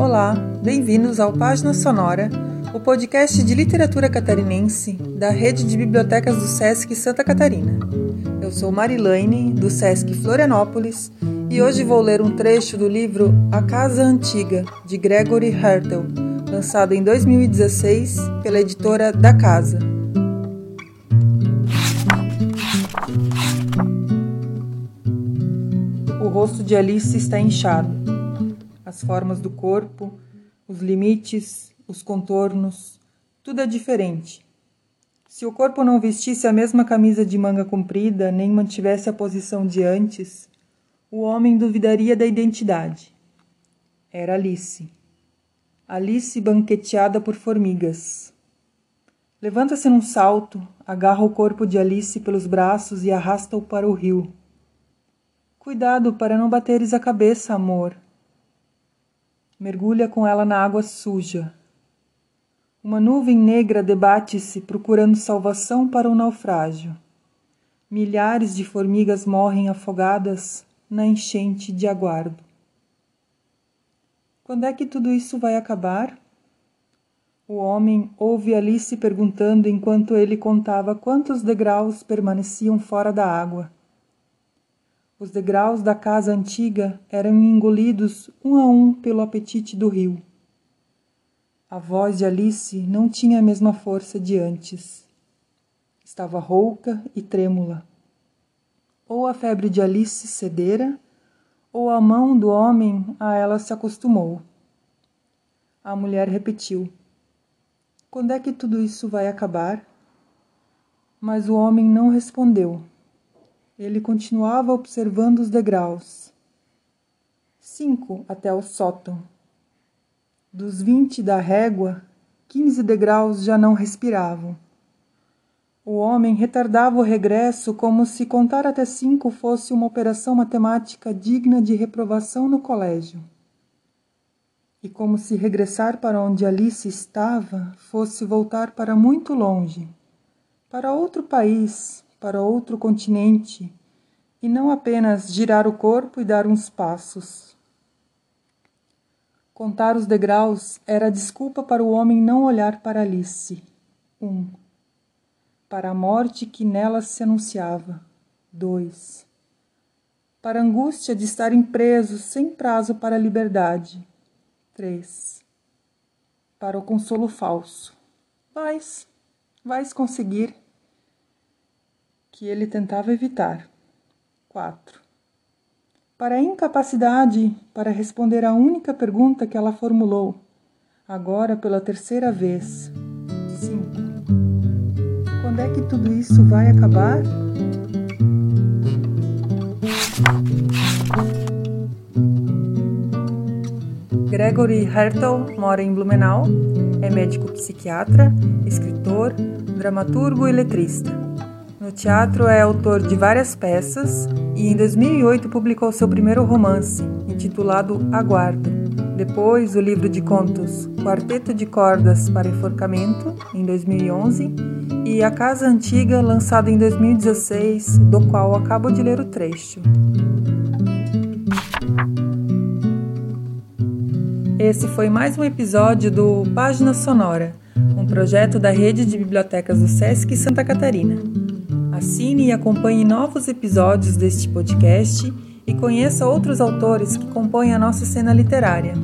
Olá, bem-vindos ao Página Sonora, o podcast de literatura catarinense da rede de bibliotecas do SESC Santa Catarina. Eu sou Marilane, do SESC Florianópolis, e hoje vou ler um trecho do livro A Casa Antiga, de Gregory Hertel, lançado em 2016 pela editora Da Casa. O rosto de Alice está inchado as formas do corpo, os limites, os contornos, tudo é diferente. Se o corpo não vestisse a mesma camisa de manga comprida, nem mantivesse a posição de antes, o homem duvidaria da identidade. Era Alice. Alice banqueteada por formigas. Levanta-se num salto, agarra o corpo de Alice pelos braços e arrasta-o para o rio. Cuidado para não bateres a cabeça, amor, mergulha com ela na água suja. Uma nuvem negra debate-se procurando salvação para o um naufrágio. Milhares de formigas morrem afogadas na enchente de aguardo. Quando é que tudo isso vai acabar? O homem ouve Alice perguntando enquanto ele contava quantos degraus permaneciam fora da água. Os degraus da casa antiga eram engolidos um a um pelo apetite do rio. A voz de Alice não tinha a mesma força de antes. Estava rouca e trêmula. Ou a febre de Alice cedera, ou a mão do homem a ela se acostumou. A mulher repetiu: Quando é que tudo isso vai acabar? Mas o homem não respondeu. Ele continuava observando os degraus. Cinco até o sótão. Dos vinte da régua, quinze degraus já não respiravam. O homem retardava o regresso como se contar até cinco fosse uma operação matemática digna de reprovação no colégio. E como se regressar para onde Alice estava fosse voltar para muito longe, para outro país, para outro continente, e não apenas girar o corpo e dar uns passos. Contar os degraus era a desculpa para o homem não olhar para Alice. Um. Para a morte que nela se anunciava. Dois. Para a angústia de estarem presos sem prazo para a liberdade. Três. Para o consolo falso. Vais, vais conseguir que ele tentava evitar. 4. Para a incapacidade para responder à única pergunta que ela formulou, agora pela terceira vez. 5. Quando é que tudo isso vai acabar? Gregory Hertel mora em Blumenau, é médico psiquiatra, escritor, dramaturgo e letrista. No teatro é autor de várias peças e em 2008 publicou seu primeiro romance, intitulado Aguardo. Depois, o livro de contos Quarteto de Cordas para Enforcamento, em 2011, e A Casa Antiga, lançado em 2016, do qual acabo de ler o trecho. Esse foi mais um episódio do Página Sonora, um projeto da rede de bibliotecas do SESC Santa Catarina. Assine e acompanhe novos episódios deste podcast e conheça outros autores que compõem a nossa cena literária.